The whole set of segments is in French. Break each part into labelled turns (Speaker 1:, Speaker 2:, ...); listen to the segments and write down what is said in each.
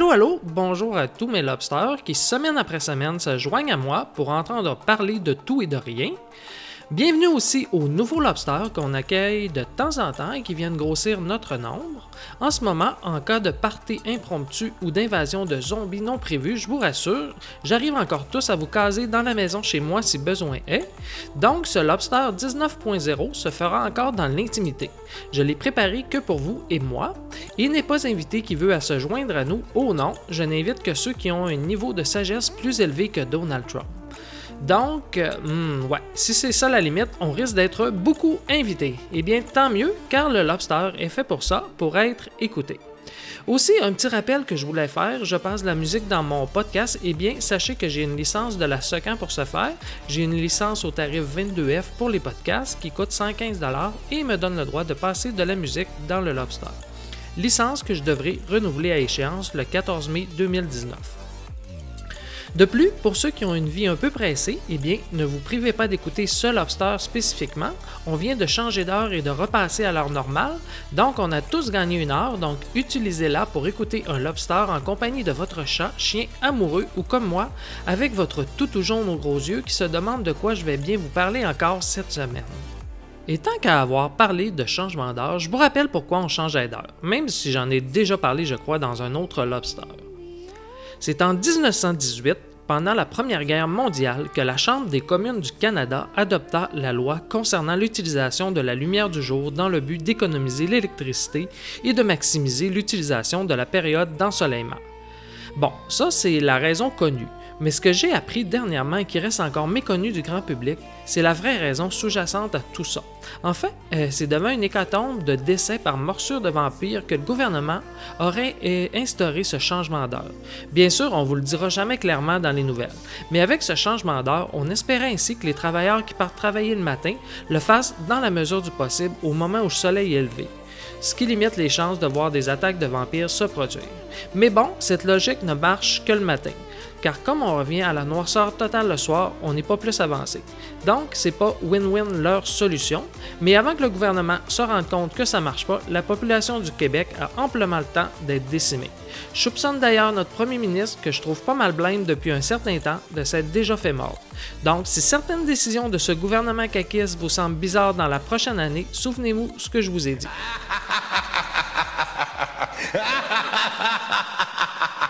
Speaker 1: Allô, allô, bonjour à tous mes lobsters qui, semaine après semaine, se joignent à moi pour entendre parler de tout et de rien. Bienvenue aussi aux nouveaux lobsters qu'on accueille de temps en temps et qui viennent grossir notre nombre. En ce moment, en cas de partie impromptue ou d'invasion de zombies non prévus, je vous rassure, j'arrive encore tous à vous caser dans la maison chez moi si besoin est. Donc, ce lobster 19.0 se fera encore dans l'intimité. Je l'ai préparé que pour vous et moi. Il n'est pas invité qui veut à se joindre à nous. Oh non, je n'invite que ceux qui ont un niveau de sagesse plus élevé que Donald Trump. Donc, euh, hmm, si c'est ça la limite, on risque d'être beaucoup invités. Eh bien, tant mieux, car le lobster est fait pour ça, pour être écouté. Aussi, un petit rappel que je voulais faire, je passe de la musique dans mon podcast. Eh bien, sachez que j'ai une licence de la SOCAN pour ce faire. J'ai une licence au tarif 22F pour les podcasts qui coûte 115$ et me donne le droit de passer de la musique dans le Lobster. Licence que je devrais renouveler à échéance le 14 mai 2019. De plus, pour ceux qui ont une vie un peu pressée, eh bien, ne vous privez pas d'écouter ce lobster spécifiquement. On vient de changer d'heure et de repasser à l'heure normale, donc on a tous gagné une heure, donc utilisez-la pour écouter un lobster en compagnie de votre chat, chien amoureux ou comme moi, avec votre toutou jaune aux gros yeux qui se demande de quoi je vais bien vous parler encore cette semaine. Et tant qu'à avoir parlé de changement d'heure, je vous rappelle pourquoi on changeait d'heure, même si j'en ai déjà parlé, je crois, dans un autre lobster. C'est en 1918, pendant la Première Guerre mondiale, que la Chambre des communes du Canada adopta la loi concernant l'utilisation de la lumière du jour dans le but d'économiser l'électricité et de maximiser l'utilisation de la période d'ensoleillement. Bon, ça c'est la raison connue. Mais ce que j'ai appris dernièrement et qui reste encore méconnu du grand public, c'est la vraie raison sous-jacente à tout ça. En fait, euh, c'est devant une hécatombe de décès par morsure de vampires que le gouvernement aurait euh, instauré ce changement d'heure. Bien sûr, on ne vous le dira jamais clairement dans les nouvelles, mais avec ce changement d'heure, on espérait ainsi que les travailleurs qui partent travailler le matin le fassent dans la mesure du possible au moment où le soleil est élevé ce qui limite les chances de voir des attaques de vampires se produire. Mais bon, cette logique ne marche que le matin car comme on revient à la noirceur totale le soir, on n'est pas plus avancé. Donc, c'est pas win-win leur solution, mais avant que le gouvernement se rende compte que ça marche pas, la population du Québec a amplement le temps d'être décimée. Je soupçonne d'ailleurs notre premier ministre, que je trouve pas mal blinde depuis un certain temps, de s'être déjà fait mort. Donc, si certaines décisions de ce gouvernement caquiste vous semblent bizarres dans la prochaine année, souvenez-vous ce que je vous ai dit.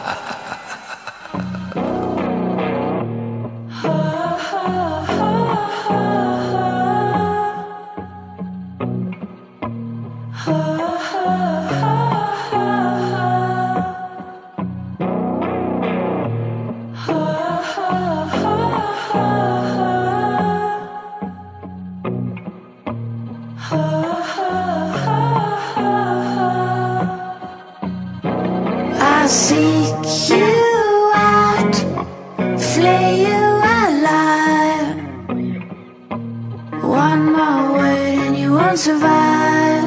Speaker 2: One more word and you won't survive.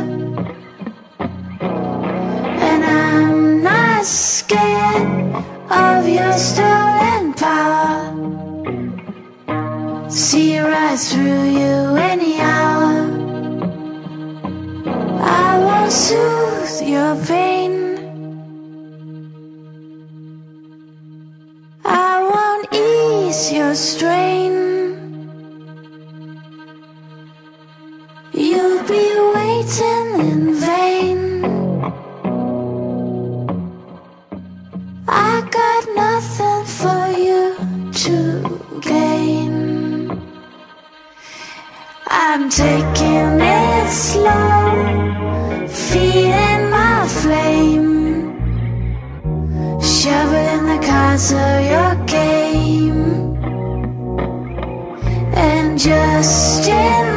Speaker 2: And I'm not scared of your stolen power. See right through you anyhow. I won't soothe your pain. I won't ease your strain. You'll be waiting in vain. I got nothing for you to gain. I'm taking it slow, feeding my flame. Shoveling the cards of your game And just in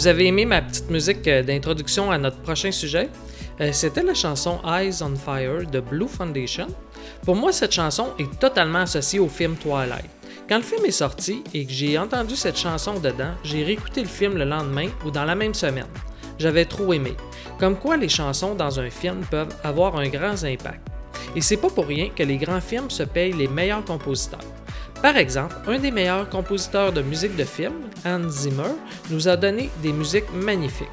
Speaker 1: Vous avez aimé ma petite musique euh, d'introduction à notre prochain sujet? Euh, C'était la chanson Eyes on Fire de Blue Foundation. Pour moi, cette chanson est totalement associée au film Twilight. Quand le film est sorti et que j'ai entendu cette chanson dedans, j'ai réécouté le film le lendemain ou dans la même semaine. J'avais trop aimé. Comme quoi les chansons dans un film peuvent avoir un grand impact. Et c'est pas pour rien que les grands films se payent les meilleurs compositeurs. Par exemple, un des meilleurs compositeurs de musique de film, Hans Zimmer, nous a donné des musiques magnifiques.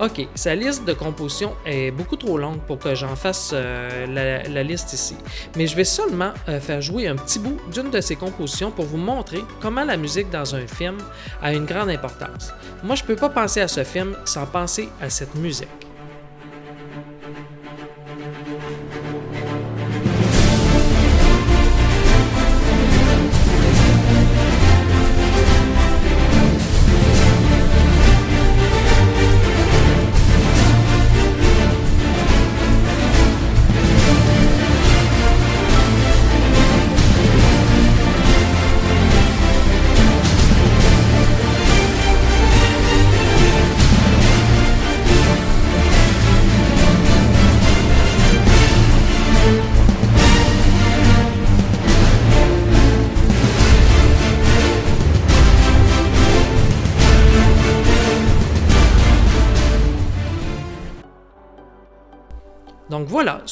Speaker 1: Ok, sa liste de compositions est beaucoup trop longue pour que j'en fasse euh, la, liste ici, mais je vais seulement euh, faire jouer un petit bout d'une de ses compositions pour vous montrer comment la musique dans un film a une grande importance. Moi, je peux pas penser à ce film sans penser à cette musique.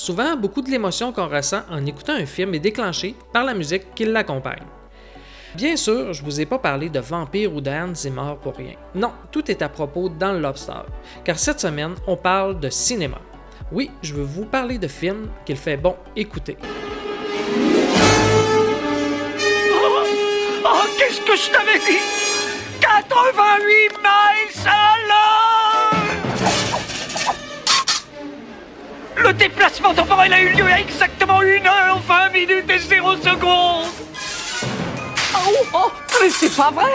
Speaker 1: Souvent beaucoup de l'émotion qu'on ressent en écoutant un film est déclenchée par la musique qui l'accompagne. Bien sûr, je vous ai pas parlé de vampires ou de Hans Zimmer pour rien. Non, tout est à propos dans le Lobster, car cette semaine, on parle de cinéma. Oui, je veux vous parler de films qu'il fait bon écouter.
Speaker 3: Oh, qu'est-ce que je t'avais dit? 88 miles à Le déplacement temporel a eu lieu à exactement 1 heure, 20 minutes et 0 secondes Oh, oh, mais c'est pas vrai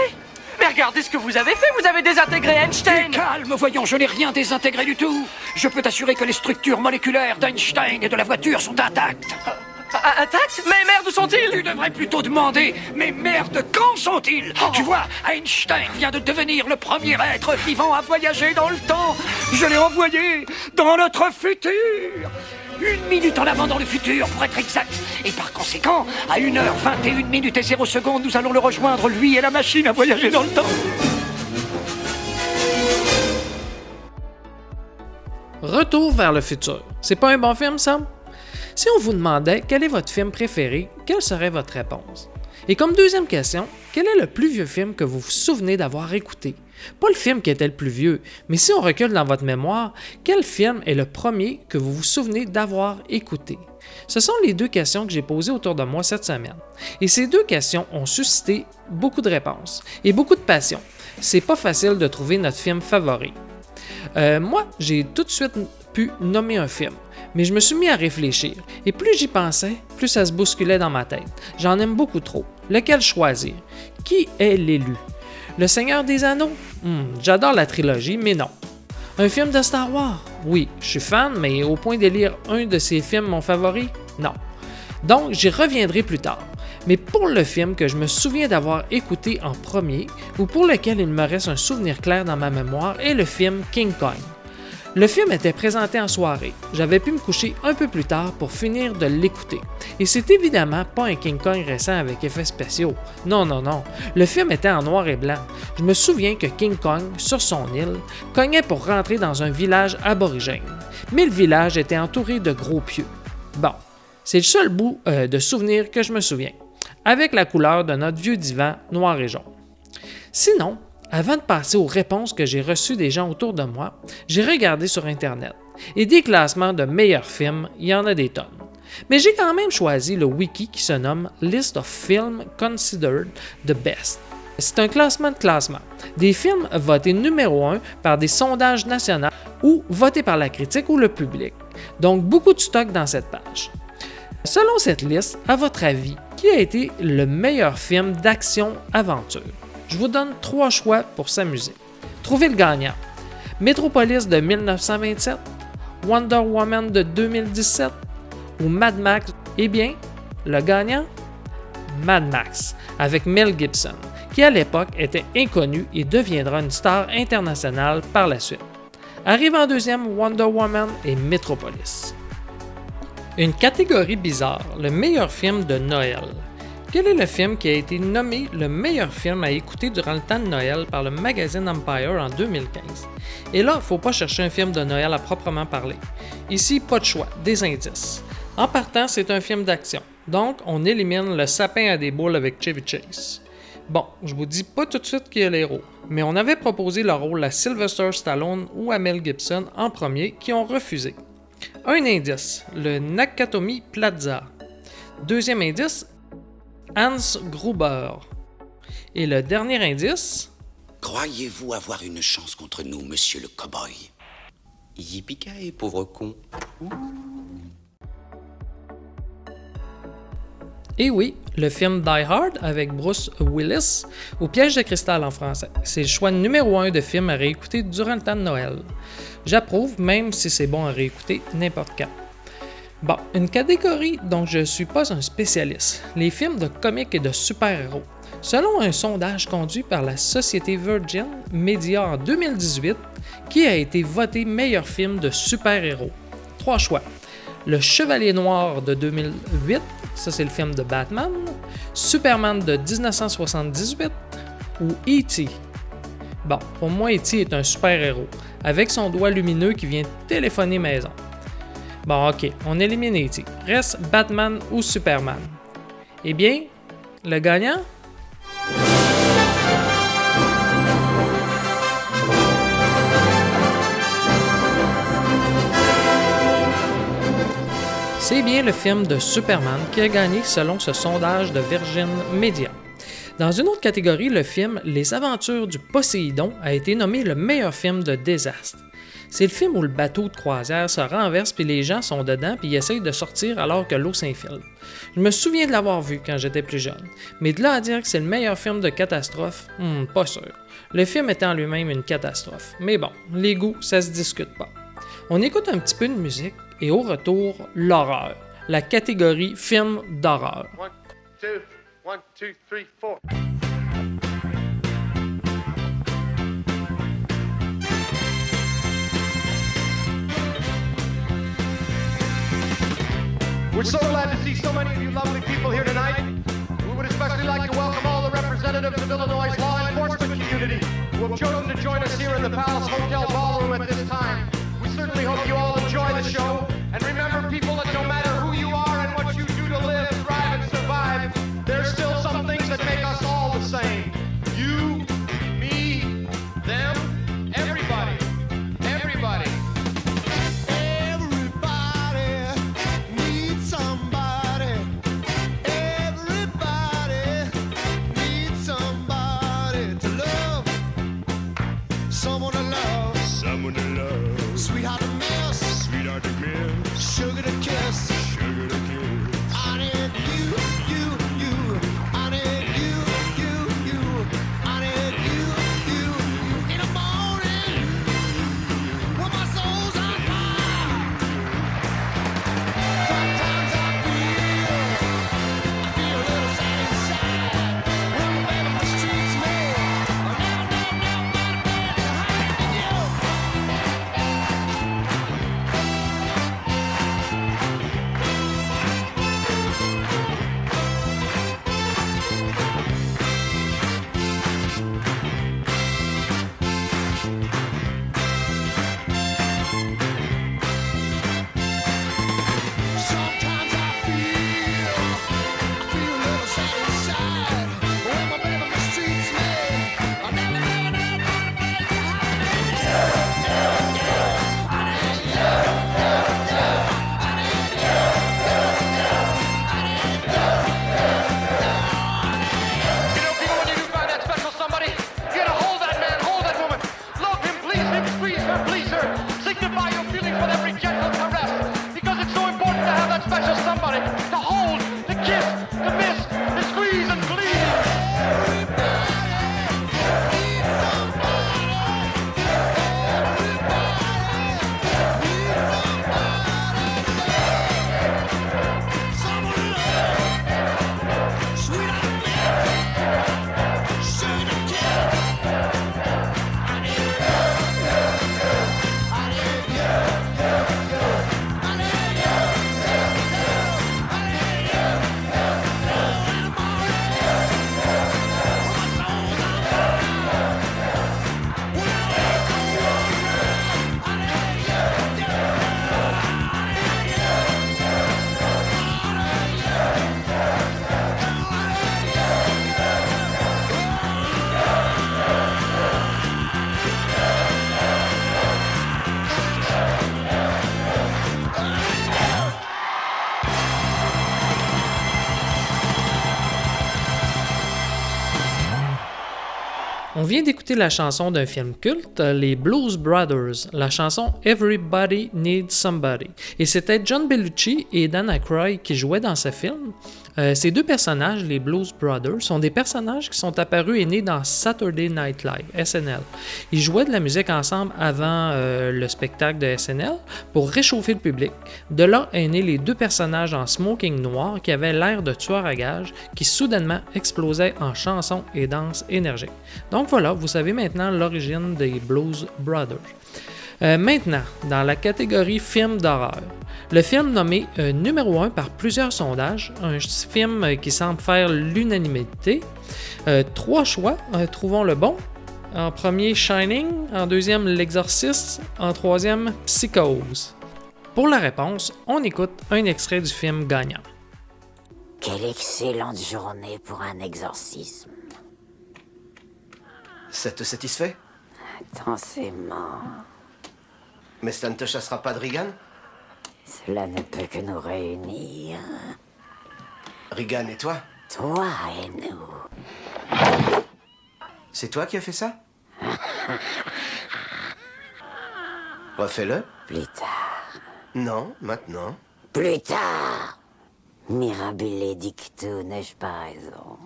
Speaker 3: Mais regardez ce que vous avez fait, vous avez désintégré Einstein
Speaker 4: Calme, voyons, je n'ai rien désintégré du tout. Je peux t'assurer que les structures moléculaires d'Einstein et de la voiture sont intactes.
Speaker 3: Ah, Intact Mais merde, où sont-ils
Speaker 4: Tu devrais plutôt demander, mais merde, quand sont-ils
Speaker 3: Oh.
Speaker 4: Tu vois, Einstein vient de devenir le premier être vivant à voyager dans le temps. Je l'ai envoyé dans notre futur. Une minute en avant dans le futur, pour être exact. Et par conséquent, à 1h21 minutes et 0 secondes, nous allons le rejoindre, lui et la machine à voyager dans le temps.
Speaker 1: Retour vers le futur. C'est pas un bon film, ça? Si on vous demandait quel est votre film préféré, quelle serait votre réponse? Et comme deuxième question, quel est le plus vieux film que vous vous souvenez d'avoir écouté? Pas le film qui était le plus vieux, mais si on recule dans votre mémoire, quel film est le premier que vous vous souvenez d'avoir écouté? Ce sont les deux questions que j'ai posées autour de moi cette semaine. Et ces deux questions ont suscité beaucoup de réponses et beaucoup de passion. C'est pas facile de trouver notre film favori. Euh, moi, j'ai tout de suite pu nommer un film, mais je me suis mis à réfléchir, et plus j'y pensais, plus ça se bousculait dans ma tête. J'en aime beaucoup trop. Lequel choisir? Qui est l'élu? Le Seigneur des Anneaux? Hmm, J'adore la trilogie, mais non. Un film de Star Wars? Oui, je suis fan, mais au point de lire un de ces films mon favori? Non. Donc, j'y reviendrai plus tard. Mais pour le film que je me souviens d'avoir écouté en premier, ou pour lequel il me reste un souvenir clair dans ma mémoire, est le film King Kong. Le film était présenté en soirée. J'avais pu me coucher un peu plus tard pour finir de l'écouter. Et c'est évidemment pas un King Kong récent avec effets spéciaux. Non, non, non. Le film était en noir et blanc. Je me souviens que King Kong, sur son île, cognait pour rentrer dans un village aborigène. Mais le village était entouré de gros pieux. Bon, c'est le seul bout euh, de souvenir que je me souviens, avec la couleur de notre vieux divan noir et jaune. Sinon, avant de passer aux réponses que j'ai reçues des gens autour de moi, j'ai regardé sur Internet. Et des classements de meilleurs films, il y en a des tonnes. Mais j'ai quand même choisi le wiki qui se nomme List of Films Considered the Best. C'est un classement de classement. Des films votés numéro 1 par des sondages nationaux ou votés par la critique ou le public. Donc beaucoup de stock dans cette page. Selon cette liste, à votre avis, qui a été le meilleur film d'action-aventure? Je vous donne trois choix pour s'amuser. Trouvez le gagnant. Metropolis de 1927, Wonder Woman de 2017 ou Mad Max. Eh bien, le gagnant? Mad Max, avec Mel Gibson, qui à l'époque était inconnu et deviendra une star internationale par la suite. Arrive en deuxième Wonder Woman et Metropolis. Une catégorie bizarre, le meilleur film de Noël. Quel est le film qui a été nommé le meilleur film à écouter durant le temps de Noël par le magazine Empire en 2015? Et là, faut pas chercher un film de Noël à proprement parler. Ici, pas de choix, des indices. En partant, c'est un film d'action. Donc, on élimine le sapin à des boules avec Chevy Chase. Bon, je vous dis pas tout de suite qui est l'héros, mais on avait proposé le rôle à Sylvester Stallone ou à Mel Gibson en premier qui ont refusé. Un indice, le Nakatomi Plaza. Deuxième indice, Hans Gruber. Et le dernier indice,
Speaker 5: Croyez-vous avoir une chance contre nous, monsieur le cow-boy?
Speaker 6: Yippee pauvre con.
Speaker 1: Et oui, le film Die Hard avec Bruce Willis, ou Piège de cristal en français. C'est le choix numéro un de film à réécouter durant le temps de Noël. J'approuve, même si c'est bon à réécouter n'importe quand. Bon, une catégorie dont je ne suis pas un spécialiste, les films de comiques et de super-héros. Selon un sondage conduit par la société Virgin Media en 2018, qui a été voté meilleur film de super-héros? Trois choix. Le Chevalier Noir de 2008, ça c'est le film de Batman, Superman de 1978 ou E.T. Bon, pour moi, E.T. est un super-héros, avec son doigt lumineux qui vient téléphoner maison. Bon, ok, on élimine E.T. Reste Batman ou Superman. Eh bien, le gagnant? C'est bien le film de Superman qui a gagné selon ce sondage de Virgin Media. Dans une autre catégorie, le film Les Aventures du Poséidon a été nommé le meilleur film de désastre. C'est le film où le bateau de croisière se renverse puis les gens sont dedans puis ils essayent de sortir alors que l'eau s'infiltre. Je me souviens de l'avoir vu quand j'étais plus jeune, mais de là à dire que c'est le meilleur film de catastrophe, hmm, pas sûr. Le film est en lui-même une catastrophe, mais bon, les goûts, ça se discute pas. On écoute un petit peu de musique et au retour, l'horreur, la catégorie film d'horreur.
Speaker 7: We're so glad to see so many of you lovely people here tonight. We would especially like to welcome all the representatives of Illinois' law enforcement community who have chosen to join us here in the Palace Hotel Ballroom at this time. We certainly hope you all enjoy the show. And remember, people, that no matter
Speaker 1: La chanson d'un film culte, les Blues Brothers, la chanson Everybody Needs Somebody. Et c'était John Bellucci et Dan Aykroyd qui jouaient dans ce film. Euh, ces deux personnages, les Blues Brothers, sont des personnages qui sont apparus et nés dans Saturday Night Live, SNL. Ils jouaient de la musique ensemble avant euh, le spectacle de SNL pour réchauffer le public. De là est né les deux personnages en smoking noir qui avaient l'air de tueurs à gages qui soudainement explosaient en chansons et danses énergiques. Donc voilà, vous savez maintenant l'origine des Blues Brothers. Euh, maintenant, dans la catégorie film d'horreur, le film nommé euh, numéro 1 par plusieurs sondages, un film euh, qui semble faire l'unanimité. Euh, trois choix, euh, trouvons le bon. En premier, Shining. En deuxième, L'Exorciste. En troisième, Psychose. Pour la réponse, on écoute un extrait du film gagnant.
Speaker 8: Quelle excellente journée pour un exorcisme.
Speaker 9: Ça te satisfait?
Speaker 8: Intensément.
Speaker 9: Mais ça ne te chassera pas de Regan
Speaker 8: Cela ne peut que nous réunir.
Speaker 9: Regan et toi
Speaker 8: Toi et nous.
Speaker 9: C'est toi qui as fait ça Refais-le
Speaker 8: Plus tard.
Speaker 9: Non, maintenant.
Speaker 8: Plus tard. Mirabile dictu, n'ai-je pas raison?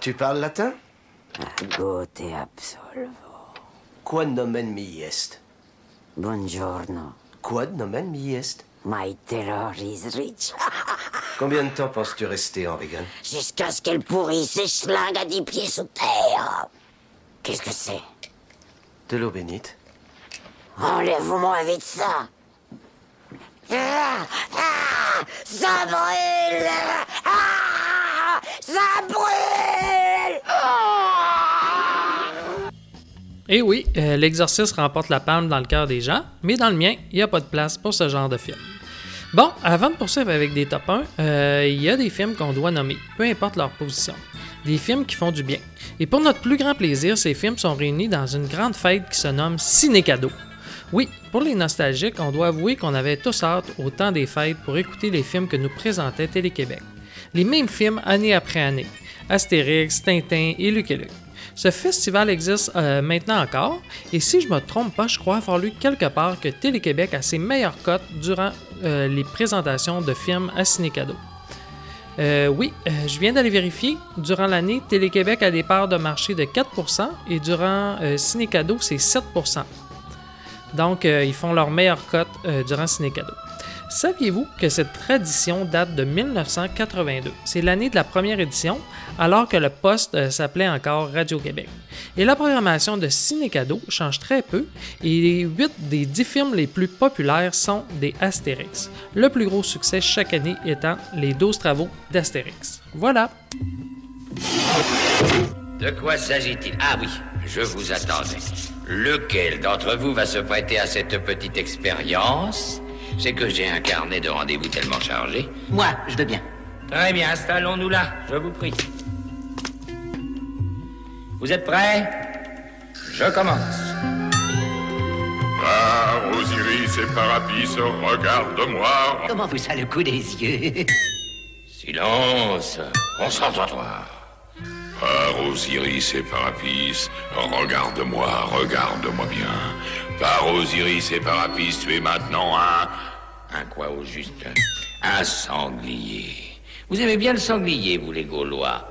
Speaker 9: Tu parles latin?
Speaker 8: Agot et absolvo.
Speaker 9: Quod nomen mi est
Speaker 8: Buongiorno.
Speaker 9: Quod nomen mi est?
Speaker 8: My terror is rich.
Speaker 9: Combien de temps penses-tu rester en Regan
Speaker 8: Jusqu'à ce qu'elle pourrisse ses schlingues à dix pieds sous terre. Qu'est-ce que c'est?
Speaker 9: De l'eau bénite.
Speaker 8: Enlève-moi vite ça. Ah, ah, ça brûle Ah, Ça brûle
Speaker 1: Et oui, euh, remporte la palme dans le cœur des gens, mais dans le mien, il n'y a pas de place pour ce genre de film. Bon, avant de poursuivre avec des top 1, euh, il y a des films qu'on doit nommer, peu importe leur position. Des films qui font du bien. Et pour notre plus grand plaisir, ces films sont réunis dans une grande fête qui se nomme Ciné Cadeau. Oui, pour les nostalgiques, on doit avouer qu'on avait tous hâte au temps des fêtes pour écouter les films que nous présentait Télé-Québec. Les mêmes films année après année. Astérix, Tintin et Luc et Luc. Ce festival existe euh, maintenant encore, et si je me trompe pas, je crois avoir lu quelque part que Télé-Québec a ses meilleures cotes durant euh, les présentations de films à Ciné-Cadeau. Euh, oui, je viens d'aller vérifier. Durant l'année, Télé-Québec a des parts de marché de 4% et durant Ciné-Cadeau, c'est 7%. Donc, ils font leur meilleure cote durant Ciné-Cadeau. Saviez-vous que cette tradition date de 1982? C'est l'année de la première édition, alors que le poste euh, s'appelait encore Radio-Québec. Et la programmation de Ciné-Cadeau change très peu, et 8 des 10 films les plus populaires sont des Astérix. Le plus gros succès chaque année étant les 12 travaux d'Astérix. Voilà!
Speaker 10: De quoi s'agit-il? Ah oui, je vous attendais. Lequel d'entre vous va se prêter à cette petite expérience? C'est que j'ai un carnet de rendez-vous tellement chargé.
Speaker 11: Moi, je veux bien.
Speaker 10: Très bien, installons-nous là, je vous prie. Vous êtes prêts? Je commence.
Speaker 12: Par Osiris et Parapis, regarde-moi.
Speaker 11: Comment vous ça le coup des yeux?
Speaker 10: Silence, concentre-toi.
Speaker 12: Par Osiris et Parapis, regarde-moi, regarde-moi bien. Par Osiris et Parapis, tu es maintenant un...
Speaker 10: Un quoi au juste? Un sanglier. Vous aimez bien le sanglier, vous les Gaulois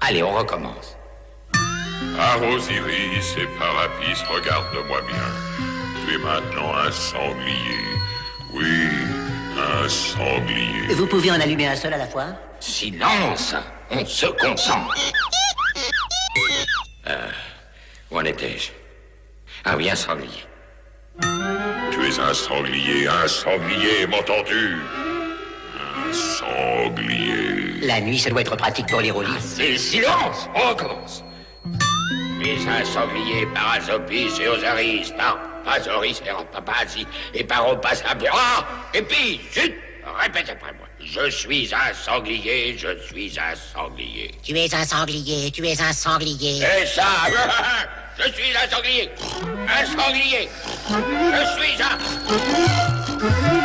Speaker 10: Allez, on recommence.
Speaker 12: Par Osiris et Parapis, regarde-moi bien. Tu es maintenant un sanglier. Oui, un sanglier.
Speaker 11: Vous pouvez en allumer un seul à la fois?
Speaker 10: Silence On se concentre. Euh, où en étais-je? Ah oui, un sanglier.
Speaker 12: Tu es un sanglier, un sanglier, m'entends-tu? Un sanglier.
Speaker 11: La nuit, ça doit être pratique pour les roulis.
Speaker 10: C'est silence On recommence. Puis un sanglier par Asopis et Osaris, par Pazoris et Rapapasi, et par Opas Ah Et puis, chut Répète après moi. Je suis un sanglier, je suis un sanglier.
Speaker 11: Tu es un sanglier, tu es un sanglier.
Speaker 10: Et ça Je suis un sanglier. Un sanglier. Je suis un...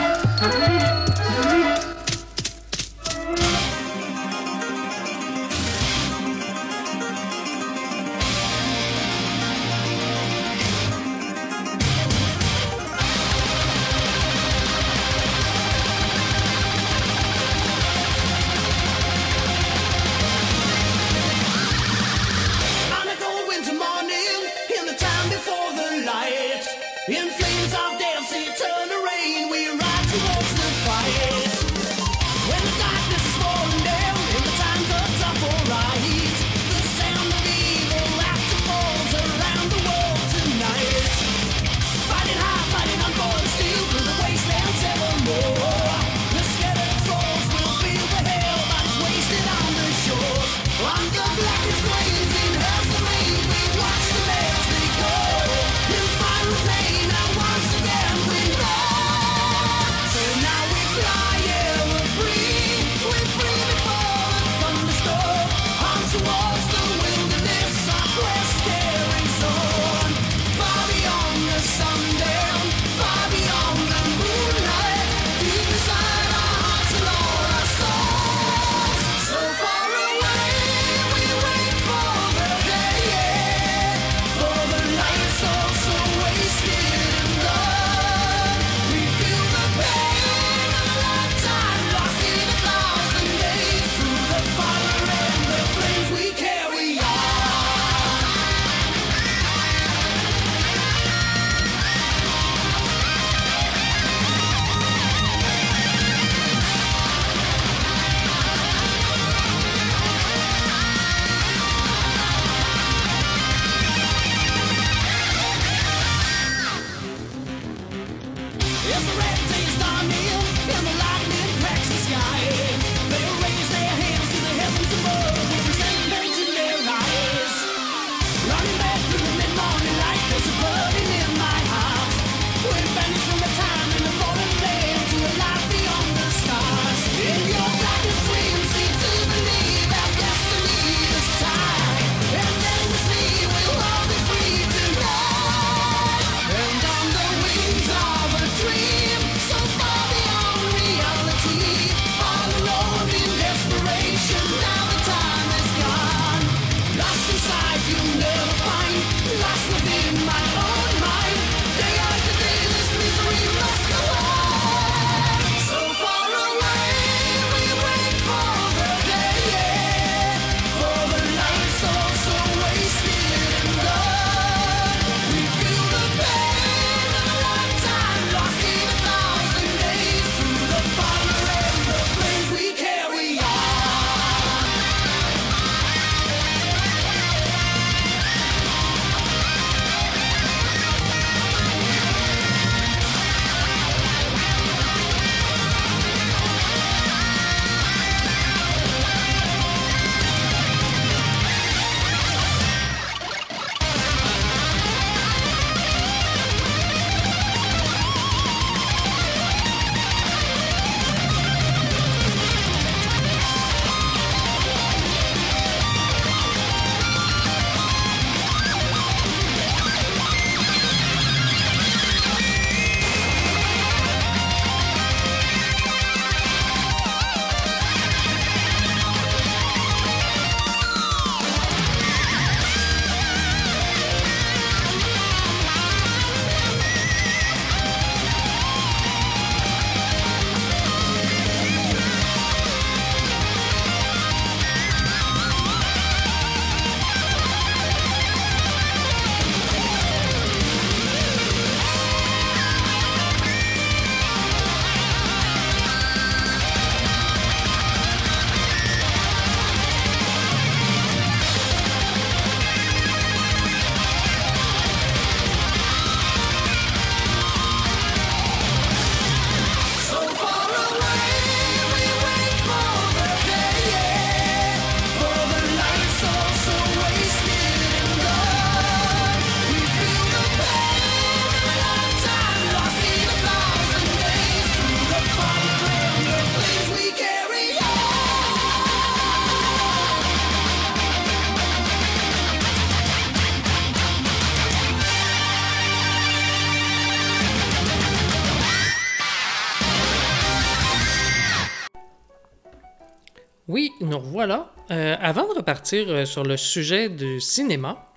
Speaker 1: euh, sur le sujet du cinéma,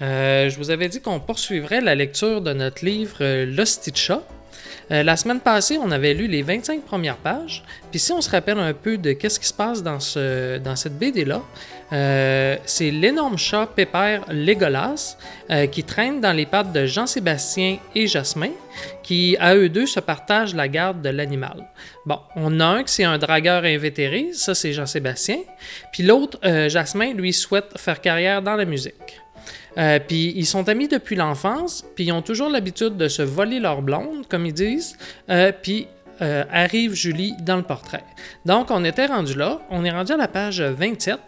Speaker 1: euh, je vous avais dit qu'on poursuivrait la lecture de notre livre euh, L'Hostie-de-chat. Euh, la semaine passée, on avait lu les 25 premières pages. Puis si on se rappelle un peu de qu'est-ce qui se passe dans, ce, dans cette BD-là, euh, c'est l'énorme chat pépère Légolas euh, qui traîne dans les pattes de Jean-Sébastien et Jasmin, qui à eux deux se partagent la garde de l'animal. Bon, on a un qui c'est un dragueur invétéré, ça c'est Jean-Sébastien, puis l'autre, euh, Jasmin, lui souhaite faire carrière dans la musique. Euh, puis ils sont amis depuis l'enfance, puis ils ont toujours l'habitude de se voler leur blonde, comme ils disent, euh, puis euh, arrive Julie dans le portrait. Donc on était rendu là, on est rendu à la page 27.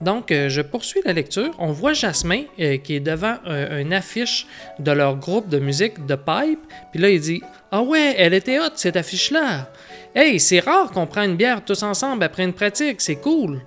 Speaker 1: Donc euh, je poursuis la lecture. On voit Jasmin euh, qui est devant un- une affiche de leur groupe de musique de pipe, puis là il dit Ah ouais, elle était hot cette affiche-là. Hey, c'est rare qu'on prenne une bière tous ensemble après une pratique, c'est cool.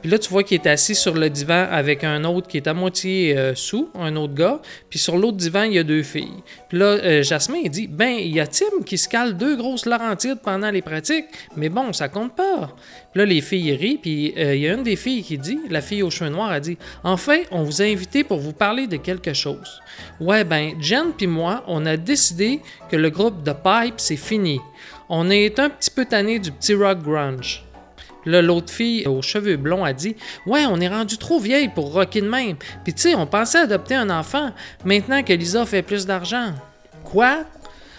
Speaker 1: Puis là, tu vois qu'il est assis sur le divan avec un autre qui est à moitié euh, sous, un autre gars. Puis sur l'autre divan, il y a deux filles. Puis là, euh, Jasmin, il dit Ben, il y a Tim qui se cale deux grosses Laurentides pendant les pratiques, mais bon, ça compte pas. Puis là, les filles rient, puis euh, il y a une des filles qui dit La fille aux cheveux noirs a dit Enfin, on vous a invité pour vous parler de quelque chose. Ouais, ben, Jen puis moi, on a décidé que le groupe de Pipe, c'est fini. On est un petit peu tanné du petit rock grunge. Là, l'autre fille aux cheveux blonds a dit Ouais, on est rendu trop vieille pour rocker de même. Puis tu sais, on pensait adopter un enfant maintenant que Lisa fait plus d'argent. Quoi?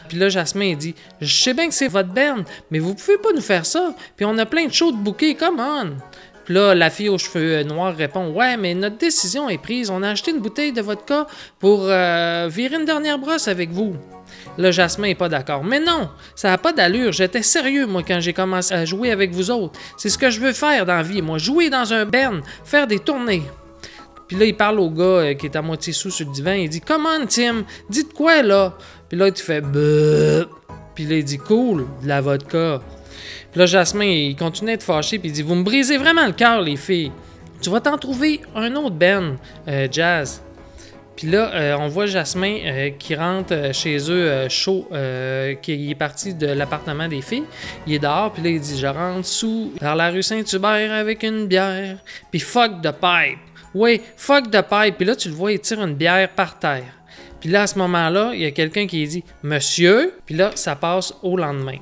Speaker 1: Puis là, Jasmin dit Je sais bien que c'est votre berne, mais vous pouvez pas nous faire ça. Puis on a plein de shows de bouquets, come on. Là, la fille aux cheveux euh, noirs répond Ouais, mais notre décision est prise. On a acheté une bouteille de vodka pour euh, virer une dernière brosse avec vous. Là, Jasmin est pas d'accord. Mais non, ça n'a pas d'allure. J'étais sérieux, moi, quand j'ai commencé à jouer avec vous autres. C'est ce que je veux faire dans la vie, moi. Jouer dans un band, faire des tournées. Puis là, il parle au gars euh, qui est à moitié sous sur le divan. Il dit Comment, Tim Dites quoi, là Puis là, fait Buh. Puis là, il dit Cool, de la vodka. Puis là, Jasmin, il continue à être fâché. Puis il dit Vous me brisez vraiment le cœur, les filles. Tu vas t'en trouver un autre Ben, euh, Jazz. Puis là, euh, on voit Jasmin euh, qui rentre euh, chez eux chaud, qui est parti de l'appartement des filles. Il est dehors, puis là, il dit Je rentre sous par la rue Saint-Hubert avec une bière. Puis fuck de pipe. Oui, fuck de pipe. Puis là, tu le vois, il tire une bière par terre. Puis là, à ce moment-là, il y a quelqu'un qui dit Monsieur. Puis là, ça passe au lendemain.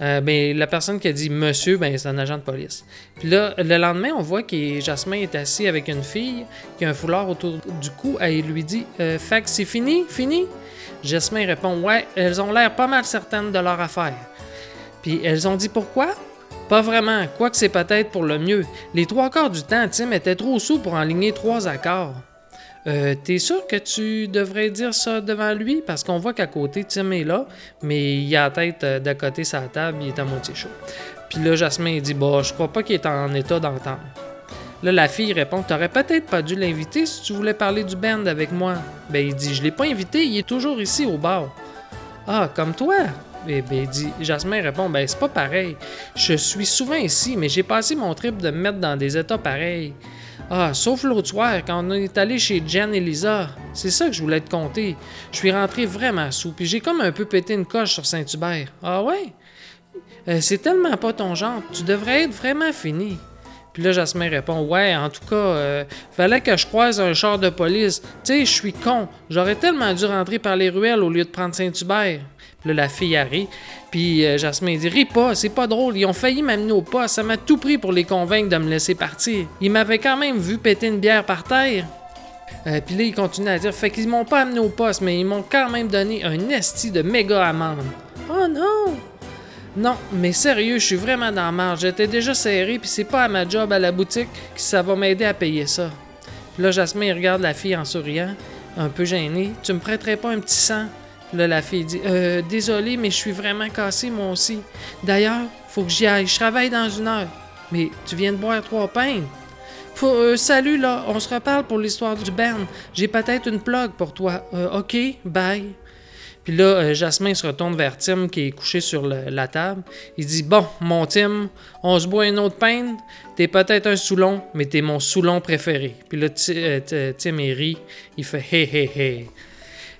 Speaker 1: Euh, ben, la personne qui a dit monsieur, ben, c'est un agent de police. Puis là, le lendemain, on voit que Jasmin est assis avec une fille qui a un foulard autour du cou et il lui dit euh, que c'est fini, fini Jasmin répond Ouais, elles ont l'air pas mal certaines de leur affaire. Puis elles ont dit pourquoi Pas vraiment, quoique c'est peut-être pour le mieux. Les trois quarts du temps, Tim était trop sous pour enligner trois accords. Euh, T'es sûr que tu devrais dire ça devant lui? Parce qu'on voit qu'à côté, Tim est là, mais il a la tête euh, d'à côté sa table, il est à moitié chaud. Puis là, Jasmin, dit Bah, je crois pas qu'il est en état d'entendre. Là, la fille répond T'aurais peut-être pas dû l'inviter si tu voulais parler du band avec moi. Ben, il dit Je l'ai pas invité, il est toujours ici au bar. Ah, comme toi? Et ben, il dit, Jasmin répond Ben, c'est pas pareil. Je suis souvent ici, mais j'ai passé mon trip de me mettre dans des états pareils. Ah, sauf l'autre soir, quand on est allé chez Jen et Lisa. C'est ça que je voulais te conter. Je suis rentré vraiment sous, puis j'ai comme un peu pété une coche sur Saint-Hubert. Ah ouais? Euh, c'est tellement pas ton genre. Tu devrais être vraiment fini. Puis là, Jasmin répond Ouais, en tout cas, euh, fallait que je croise un char de police. Tu sais, je suis con. J'aurais tellement dû rentrer par les ruelles au lieu de prendre Saint-Hubert. Puis là, la fille arrive. Puis euh, Jasmin dit Ris pas, c'est pas drôle. Ils ont failli m'amener au poste. Ça m'a tout pris pour les convaincre de me laisser partir. Ils m'avaient quand même vu péter une bière par terre. Euh, puis là, il continue à dire Fait qu'ils m'ont pas amené au poste, mais ils m'ont quand même donné un esti de méga amende. Oh non! Non, mais sérieux, je suis vraiment dans la marge. J'étais déjà serré, puis c'est pas à ma job à la boutique que ça va m'aider à payer ça. Puis là, Jasmin, regarde la fille en souriant, un peu gêné. Tu me prêterais pas un petit sang? Là, la fille dit Euh, désolé, mais je suis vraiment cassé, moi aussi. D'ailleurs, faut que j'y aille. Je travaille dans une heure. Mais tu viens de boire trois pintes. Faut, euh, salut là, on se reparle pour l'histoire du band. J'ai peut-être une plug pour toi. Euh, ok, bye. Puis là, euh, Jasmin se retourne vers Tim qui est couché sur la table. Il dit Bon, mon Tim, on se boit une autre pinte. T'es peut-être un Soulon, mais t'es mon Soulon préféré. Puis là, euh, Ti- Tim il rit. Il fait Hé hé hé.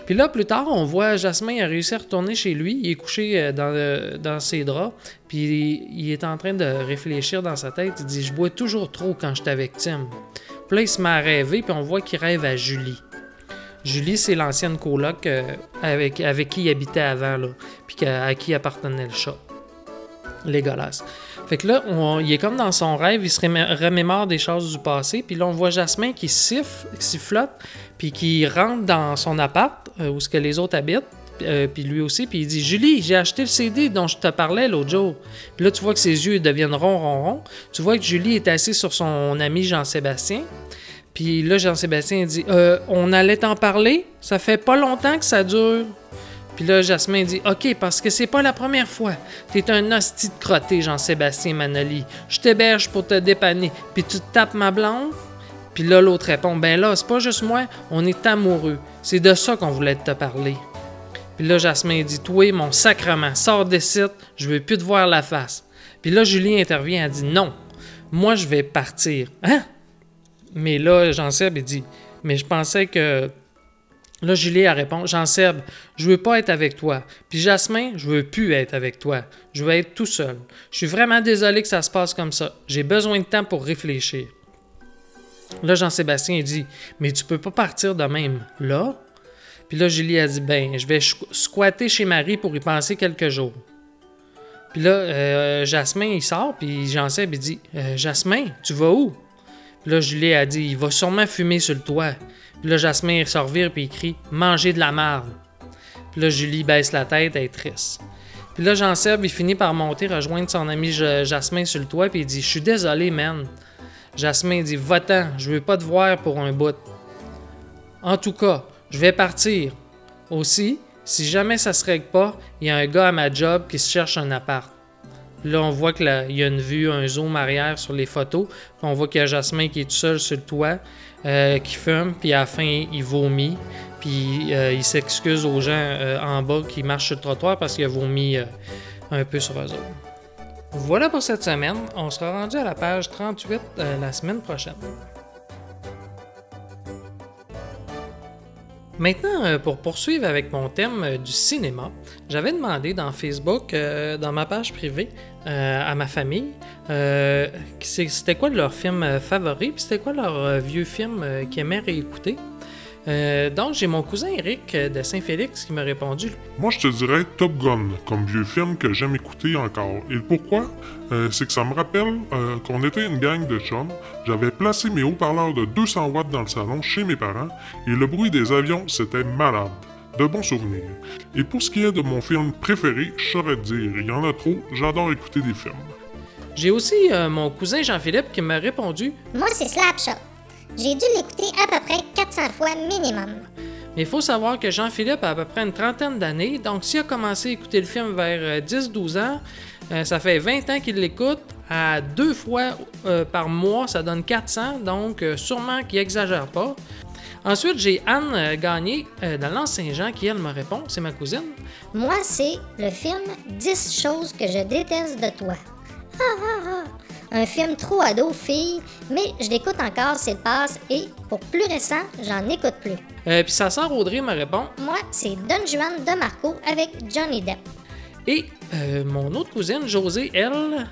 Speaker 1: Puis là, plus tard, on voit Jasmin a réussi à retourner chez lui. Il est couché euh, dans, ses draps. Puis il, est en train de réfléchir dans sa tête. Il dit Je bois toujours trop quand j'étais avec Tim. Puis là, il se met à rêver. Puis on voit qu'il rêve à Julie. Julie, c'est l'ancienne coloc euh, avec, qui il habitait avant, là, puis à qui appartenait le chat. Légolas. Fait que là, il est comme dans son rêve, il se remé- remémore des choses du passé, puis là, on voit Jasmin qui siffle, qui sifflote, puis qui rentre dans son appart, euh, où ce que les autres habitent, euh, puis lui aussi, puis il dit Julie, j'ai acheté le CD dont je te parlais l'autre jour. Puis là, tu vois que ses yeux deviennent ronds, ronds, ronds. Tu vois que Julie est assise sur son ami Jean-Sébastien. Puis là, Jean-Sébastien dit Euh, On allait t'en parler Ça fait pas longtemps que ça dure. Puis là, Jasmin dit Ok, parce que c'est pas la première fois. T'es un hostie de crotté, Jean-Sébastien Manoli. Je t'héberge pour te dépanner. Puis tu te tapes ma blonde Puis là, l'autre répond Ben là, c'est pas juste moi, on est amoureux. C'est de ça qu'on voulait te parler. Puis là, Jasmin dit Toi, mon sacrement, sors des sites, je veux plus te voir la face. Puis là, Julie intervient, elle dit Non, moi, je vais partir. Hein? Mais là, Jean-Seb, il dit Mais je pensais que. Là, Julie, elle répond Jean-Seb, je veux pas être avec toi. Puis Jasmin, je veux plus être avec toi. Je veux être tout seul. Je suis vraiment désolé que ça se passe comme ça. J'ai besoin de temps pour réfléchir. Là, Jean-Sébastien, dit Mais tu peux pas partir de même. Là? Puis là, Julie a dit Ben, je vais squ- squatter chez Marie pour y penser quelques jours. Puis là, euh, Jasmin, il sort, puis Jean-Seb, il dit Euh, Jasmin, tu vas où? Là, Julie a dit Il va sûrement fumer sur le toit. Puis là, Jasmin il se revire puis il crie Manger de la marde. Puis là, Julie baisse la tête, elle est triste. Puis là, Jean-Seb, il finit par monter, rejoindre son ami Jasmin sur le toit, puis il dit Je suis désolé, man. Jasmin dit Va-t'en, je veux pas te voir pour un bout. En tout cas, je vais partir. Aussi, si jamais ça se règle pas, il y a un gars à ma job qui se cherche un appart. Là, on voit qu'il y a une vue, un zoom arrière sur les photos. On voit qu'il y a Jasmin qui est tout seul sur le toit, euh, qui fume, puis à la fin, il vomit. Puis euh, il s'excuse aux gens euh, en bas qui marchent sur le trottoir parce qu'il a vomi un peu sur eux autres. Voilà pour cette semaine. On sera rendu à la page 38 euh, la semaine prochaine. Maintenant, euh, pour poursuivre avec mon thème euh, du cinéma, j'avais demandé dans Facebook, euh, dans ma page privée, à ma famille, c'était quoi leur film favori, puis c'était quoi leur vieux film qu'ils aimaient réécouter. Euh, donc, j'ai mon cousin Eric euh, de Saint-Félix qui m'a répondu.
Speaker 13: Moi, je te dirais Top Gun, comme vieux film que j'aime écouter encore. Et le pourquoi, euh, c'est que ça me rappelle euh, qu'on était une gang de chums. J'avais placé mes haut-parleurs de 200 watts dans le salon chez mes parents, et le bruit des avions, c'était malade. De bons souvenirs. Et pour ce qui est de mon film préféré, je saurais te dire, il y en a trop, j'adore écouter des films.
Speaker 1: J'ai aussi euh, mon cousin Jean-Philippe qui m'a répondu
Speaker 14: Moi, c'est Slapshot. J'ai dû l'écouter à peu près 400 fois minimum.
Speaker 1: Mais il faut savoir que Jean-Philippe a à peu près une trentaine d'années, donc s'il a commencé à écouter le film vers euh, 10-12 ans, euh, ça fait 20 ans qu'il l'écoute. À deux fois euh, par mois, ça donne 400, donc euh, sûrement qu'il exagère pas. Ensuite, j'ai Anne euh, Gagné euh, dans l'Anse-Saint-Jean qui, elle, me répond, c'est ma cousine.
Speaker 14: Moi, c'est le film 10 choses que je déteste de toi. Ah, ah, ah. Un film trop ado, fille, mais je l'écoute encore s'il passe et, pour plus récent, j'en écoute plus.
Speaker 1: Euh, Puis sa sœur Audrey me répond.
Speaker 14: Moi, c'est Don Juan de Marco avec Johnny Depp.
Speaker 1: Et euh, mon autre cousine, Josée, elle,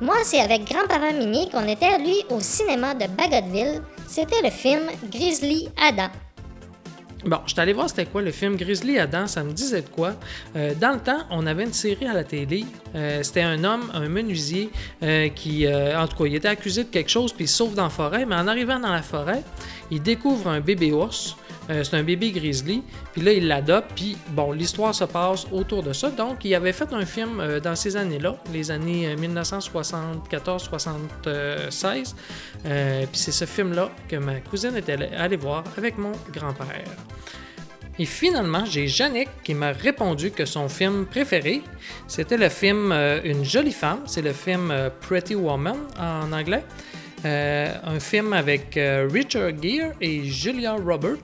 Speaker 14: Moi, c'est avec grand-parent Mimi qu'on était, lui, au cinéma de Bagotville. C'était le film Grizzly Adam.
Speaker 1: Bon, je suis allé voir c'était quoi le film Grizzly Adam, ça me disait de quoi. Euh, dans le temps, on avait une série à la télé. Euh, c'était un homme, un menuisier, euh, qui, en tout cas, il était accusé de quelque chose, puis il sauve dans la forêt. Mais en arrivant dans la forêt, il découvre un bébé ours. Euh, c'est un bébé grizzly. Puis là, il l'adopte. Puis bon, l'histoire se passe autour de ça. Donc, il avait fait un film euh, dans ces années-là, les années euh, 1974-76. Euh, puis c'est ce film-là que ma cousine était allée- voir avec mon grand-père. Et finalement, j'ai Yannick qui m'a répondu que son film préféré, c'était le film Une jolie femme. C'est le film Pretty Woman en anglais. Un film avec Richard Gere et Julia Roberts.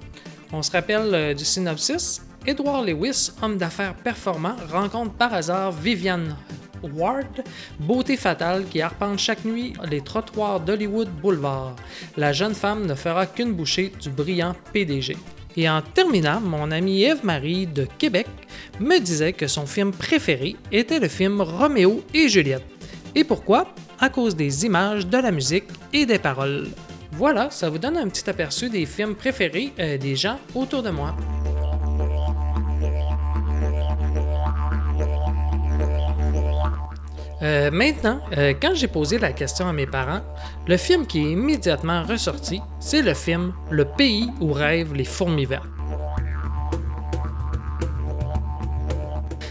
Speaker 1: On se rappelle euh, du synopsis. Edward Lewis, homme d'affaires performant, rencontre par hasard Viviane Ward, beauté fatale qui arpente chaque nuit les trottoirs d'Hollywood Boulevard. La jeune femme ne fera qu'une bouchée du brillant PDG. Et en terminant, mon amie Eve-Marie de Québec me disait que son film préféré était le film Roméo et Juliette. Et pourquoi? À cause des images, de la musique et des paroles. Voilà, ça vous donne un petit aperçu des films préférés euh, des gens autour de moi. Euh, maintenant, euh, quand j'ai posé la question à mes parents, le film qui est immédiatement ressorti, c'est le film Le pays où rêvent les fourmis vertes.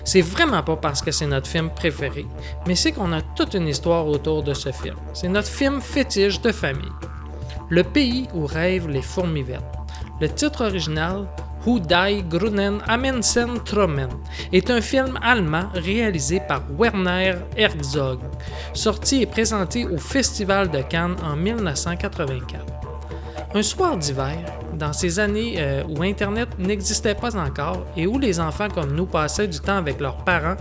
Speaker 1: C'est vraiment pas parce que c'est notre film préféré, mais c'est qu'on a toute une histoire autour de ce film. C'est notre film fétiche de famille. Le pays où rêvent les fourmis vertes. Le titre original, Who Die Grunen Amundsen Trommen, est un film allemand réalisé par Werner Herzog, sorti et présenté au Festival de Cannes en 1984. Un soir d'hiver, dans ces années euh, où Internet n'existait pas encore et où les enfants comme nous passaient du temps avec leurs parents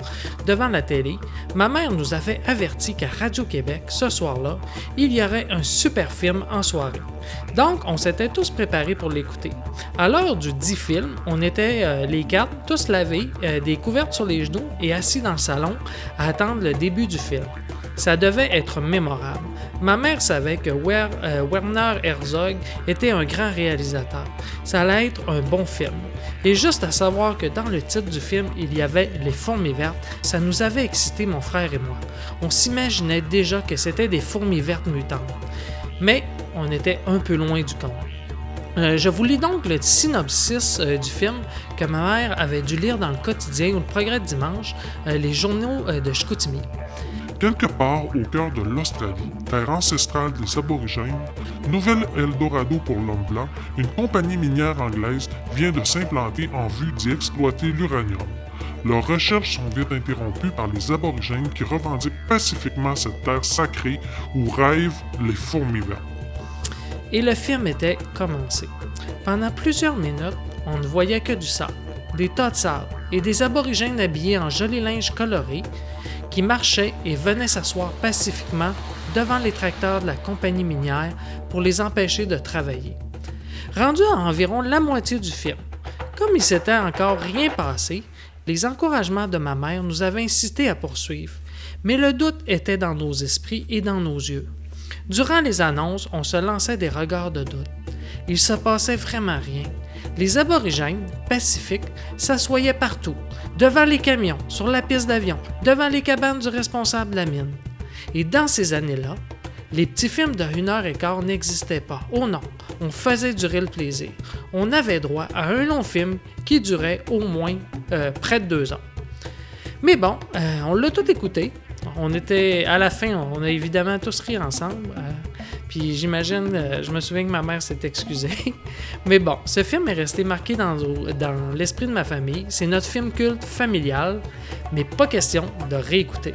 Speaker 1: devant la télé, ma mère nous avait averti qu'à Radio-Québec, ce soir-là, il y aurait un super film en soirée. Donc, on s'était tous préparés pour l'écouter. À l'heure du dit film, on était euh, les quatre, tous lavés, euh, des couvertes sur les genoux et assis dans le salon à attendre le début du film. Ça devait être mémorable. Ma mère savait que euh, Werner Herzog était un grand réalisateur. Ça allait être un bon film. Et juste à savoir que dans le titre du film, il y avait Les fourmis vertes, ça nous avait excité mon frère et moi. On s'imaginait déjà que c'était des fourmis vertes mutantes. Mais on était un peu loin du compte. Euh, je vous lis donc le synopsis euh, du film que ma mère avait dû lire dans le quotidien ou le progrès de dimanche, les journaux de Chicoutimi.
Speaker 13: Quelque part au cœur de l'Australie, terre ancestrale des aborigènes, nouvel Eldorado pour l'homme blanc, une compagnie minière anglaise vient de s'implanter en vue d'y exploiter l'uranium. Leurs recherches sont vite interrompues par les aborigènes qui revendiquent pacifiquement cette terre sacrée où rêvent les fourmis vertes.
Speaker 1: Et le film était commencé. Pendant plusieurs minutes, on ne voyait que du sable, des tas de sable et des aborigènes habillés en joli linge coloré qui marchaient et venaient s'asseoir pacifiquement devant les tracteurs de la compagnie minière pour les empêcher de travailler. Rendu à environ la moitié du film, comme il s'était encore rien passé, les encouragements de ma mère nous avaient incité à poursuivre, mais le doute était dans nos esprits et dans nos yeux. Durant les annonces, on se lançait des regards de doute. Il se passait vraiment rien. Les aborigènes, pacifiques, s'assoyaient partout, devant les camions, sur la piste d'avion, devant les cabanes du responsable de la mine. Et dans ces années-là, les petits films de 1 heure et quart n'existaient pas. Oh non, on faisait durer le plaisir. On avait droit à un long film qui durait au moins euh, près de deux heures. Mais bon, euh, on l'a tout écouté. On était à la fin, on a évidemment tous ri ensemble. euh, puis j'imagine, euh, je me souviens que ma mère s'est excusée. Mais bon, ce film est resté marqué dans, dans l'esprit de ma famille. C'est notre film culte familial, mais pas question de réécouter.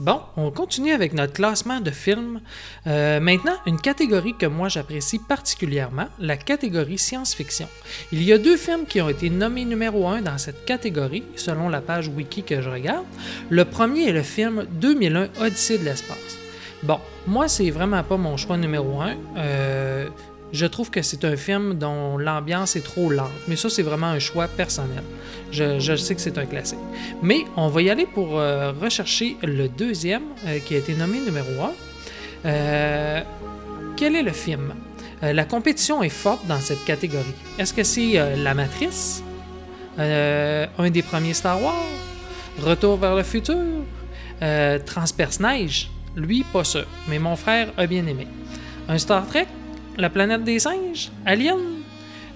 Speaker 1: Bon, on continue avec notre classement de films. Euh, maintenant, une catégorie que moi j'apprécie particulièrement, la catégorie science-fiction. Il y a deux films qui ont été nommés numéro 1 dans cette catégorie, selon la page wiki que je regarde. Le premier est le film 2001 Odyssée de l'espace. Bon, moi c'est vraiment pas mon choix numéro 1. Euh, je trouve que c'est un film dont l'ambiance est trop lente, mais ça c'est vraiment un choix personnel. Je, sais que c'est un classique. Mais on va y aller pour euh, rechercher le deuxième euh, qui a été nommé numéro 1. Euh, quel est le film? La compétition est forte dans cette catégorie. Est-ce que c'est La Matrice? Un des premiers Star Wars? Retour vers le futur? Transperce Neige Lui, pas sûr, mais mon frère a bien aimé. Un Star Trek? La planète des singes Alien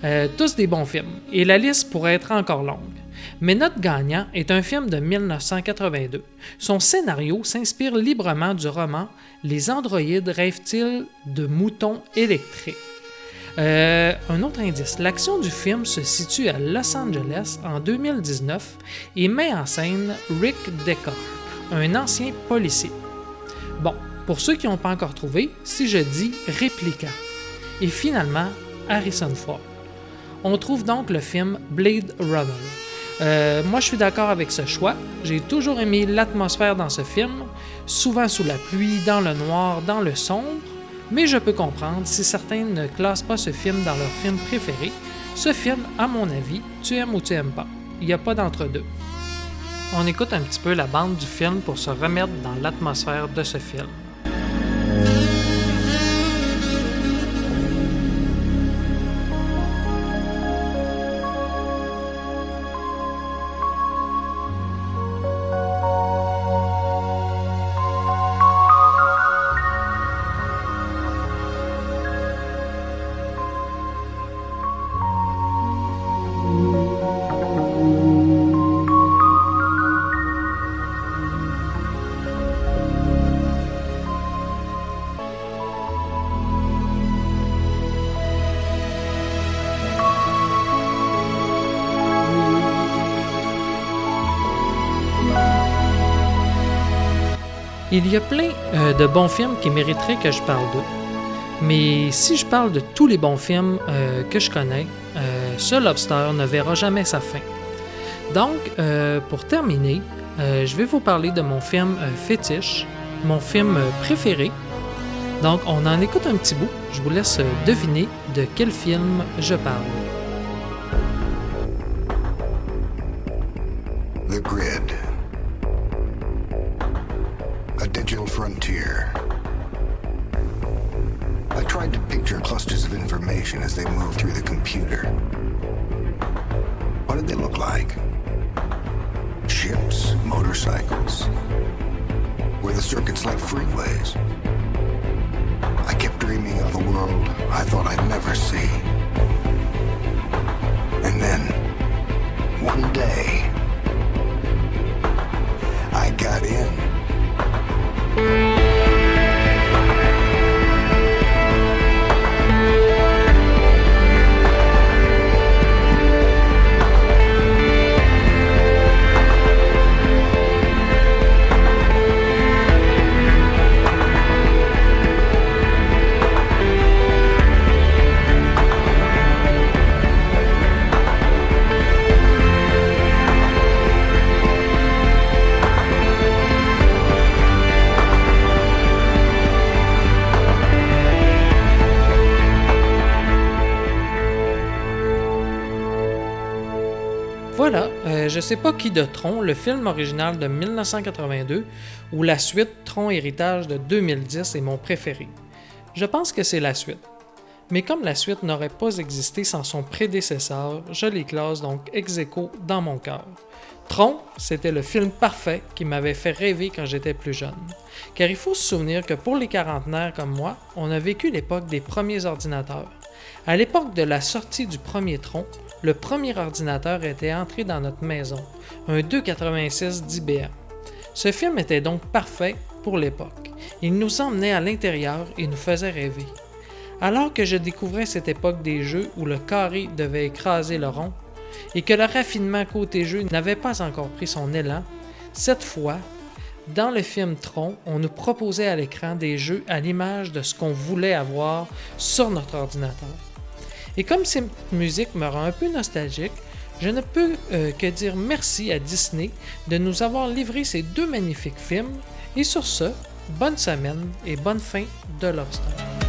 Speaker 1: Euh, tous des bons films, et la liste pourrait être encore longue. Mais notre gagnant est un film de 1982. Son scénario s'inspire librement du roman Les androïdes rêvent-ils de moutons électriques? Euh, un autre indice, l'action du film se situe à Los Angeles en 2019 et met en scène Rick Deckard, un ancien policier. Bon, pour ceux qui n'ont pas encore trouvé, si je dis répliquant, et finalement Harrison Ford. On trouve donc le film Blade Runner. Euh, moi, je suis d'accord avec ce choix. J'ai toujours aimé l'atmosphère dans ce film, souvent sous la pluie, dans le noir, dans le sombre, mais je peux comprendre si certains ne classent pas ce film dans leur film préféré. Ce film, à mon avis, tu aimes ou tu aimes pas. Il n'y a pas d'entre-deux. On écoute un petit peu la bande du film pour se remettre dans l'atmosphère de ce film. Il y a plein euh, de bons films qui mériteraient que je parle d'eux. Mais si je parle de tous les bons films euh, que je connais, euh, ce Lobster ne verra jamais sa fin. Donc, pour terminer, je vais vous parler de mon film fétiche, mon film préféré. Donc, on en écoute un petit bout. Je vous laisse deviner de quel film je parle. Je sais pas qui de Tron, le film original de 1982 ou la suite Tron Héritage de 2010 est mon préféré. Je pense que c'est la suite. Mais comme la suite n'aurait pas existé sans son prédécesseur, je les classe donc ex aequo dans mon cœur. Tron, c'était le film parfait qui m'avait fait rêver quand j'étais plus jeune. Car il faut se souvenir que pour les quarantenaires comme moi, on a vécu l'époque des premiers ordinateurs. À l'époque de la sortie du premier Tron, le premier ordinateur était entré dans notre maison, un 286 d'IBM. Ce film était donc parfait pour l'époque. Il nous emmenait à l'intérieur et nous faisait rêver. Alors que je découvrais cette époque des jeux où le carré devait écraser le rond et que le raffinement côté jeu n'avait pas encore pris son élan, cette fois, dans le film Tron, on nous proposait à l'écran des jeux à l'image de ce qu'on voulait avoir sur notre ordinateur. Et comme cette musique me rend un peu nostalgique, je ne peux euh, que dire merci à Disney de nous avoir livré ces deux magnifiques films. Et sur ce, bonne semaine et bonne fin de Lobster.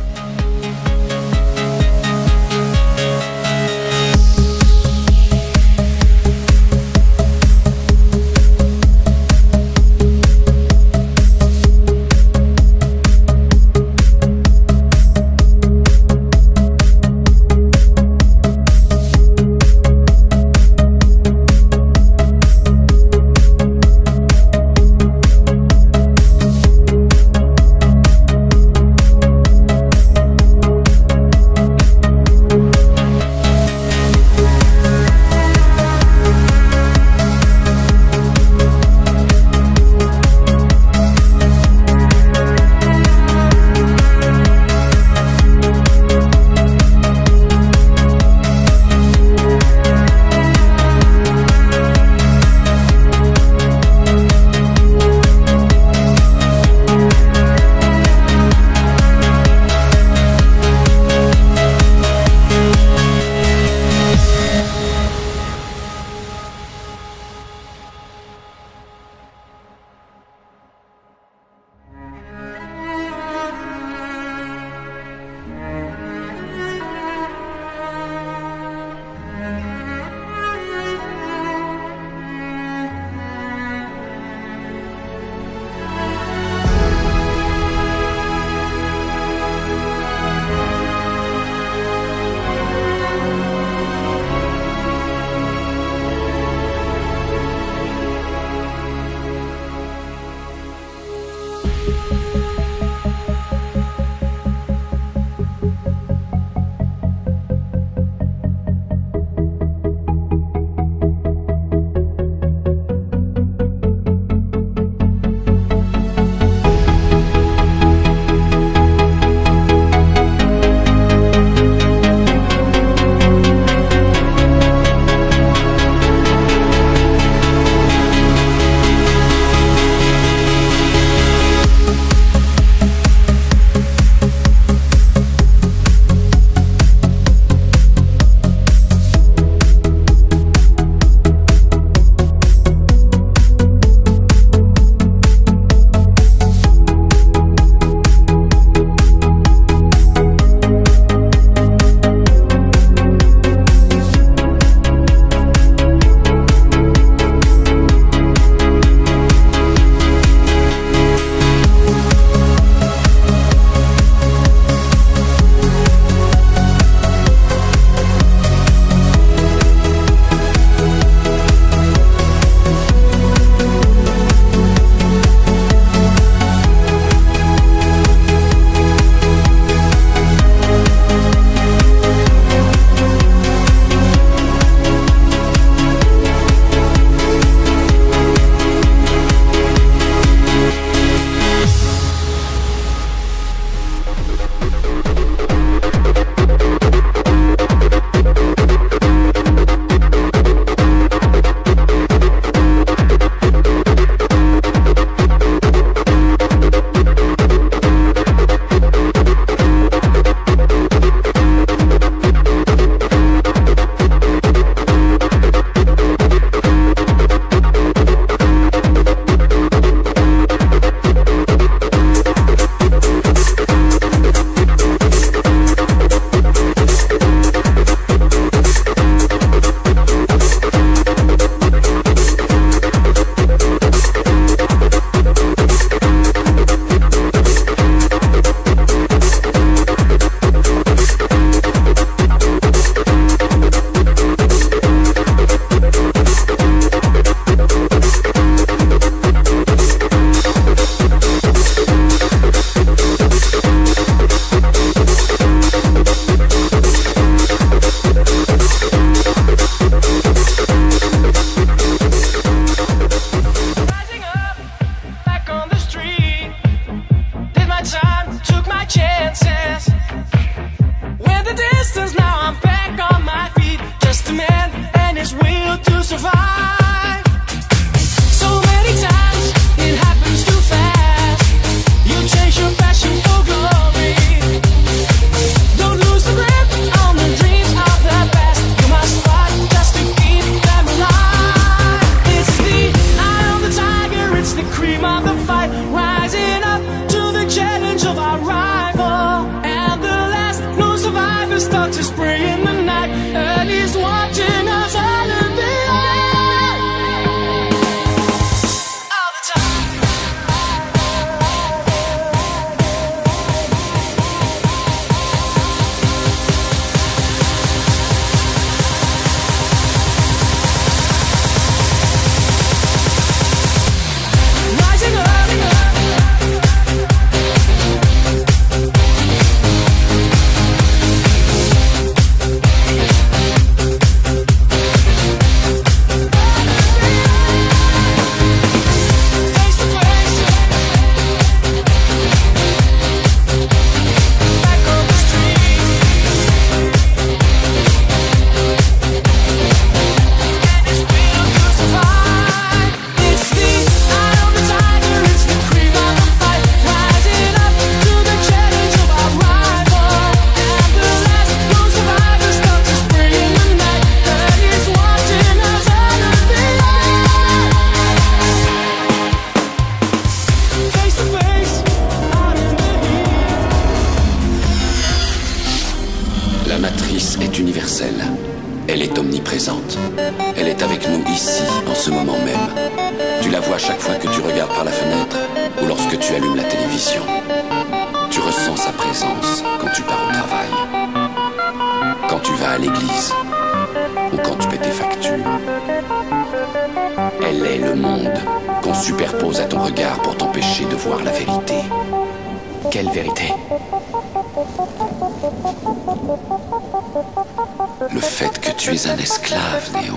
Speaker 6: esclave, Néo.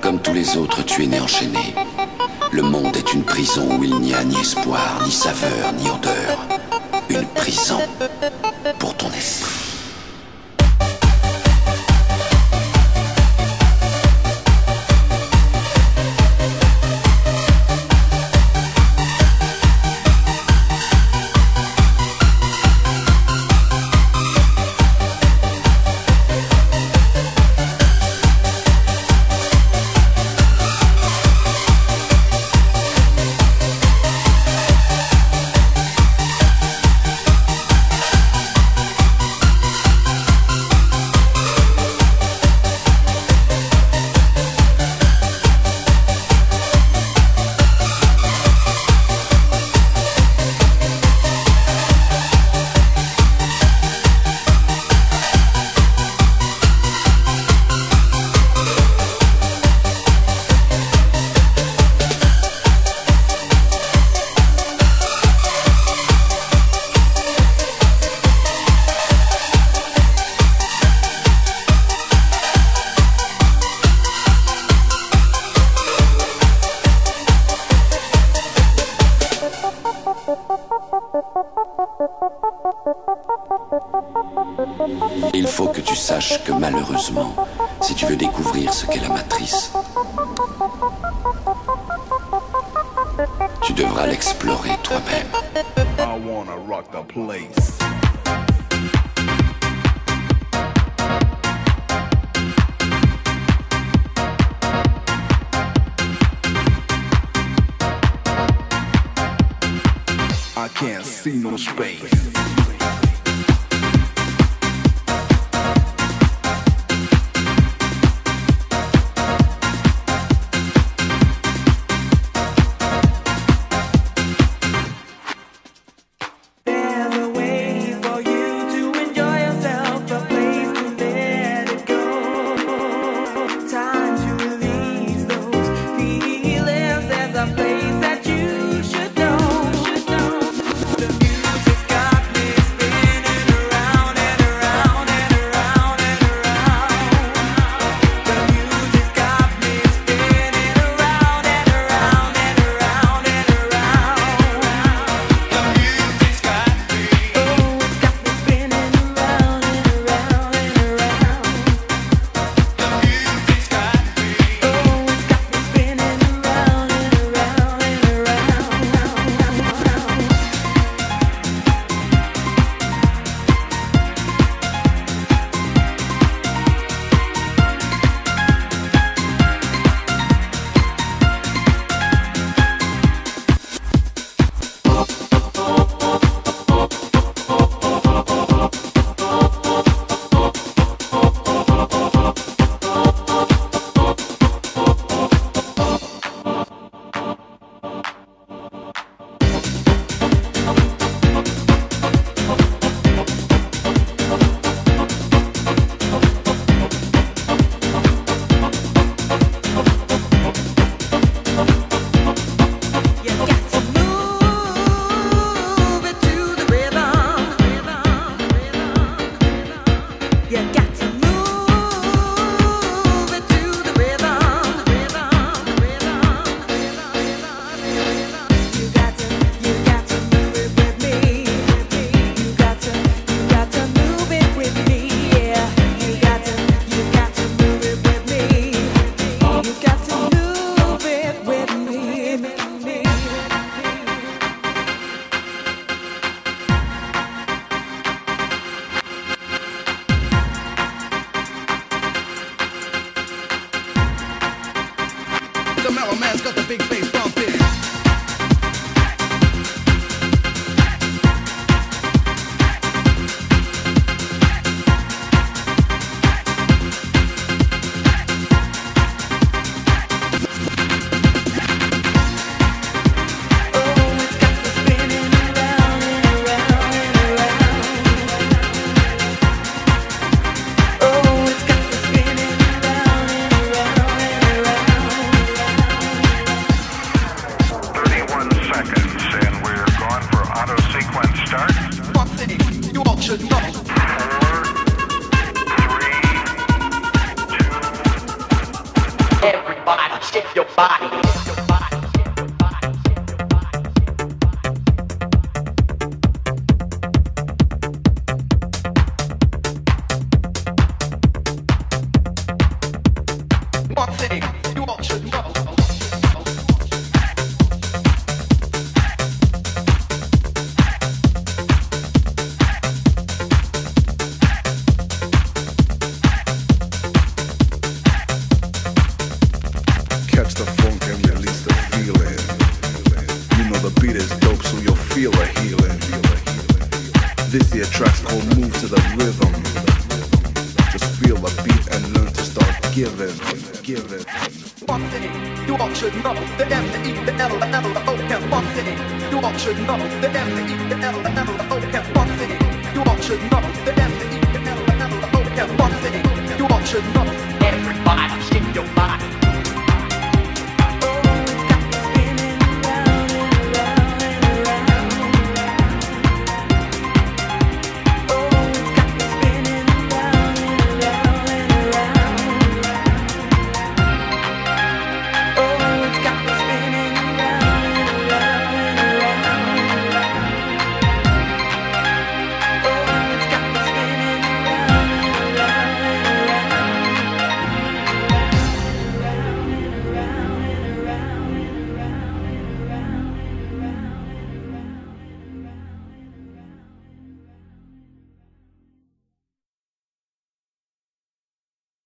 Speaker 6: Comme tous les autres, tu es né enchaîné. Le monde est une prison où il n'y a ni espoir, ni saveur, ni odeur. Une prison. explorer toi-même.
Speaker 15: I wanna rock the place. I can't see no space.
Speaker 3: Body.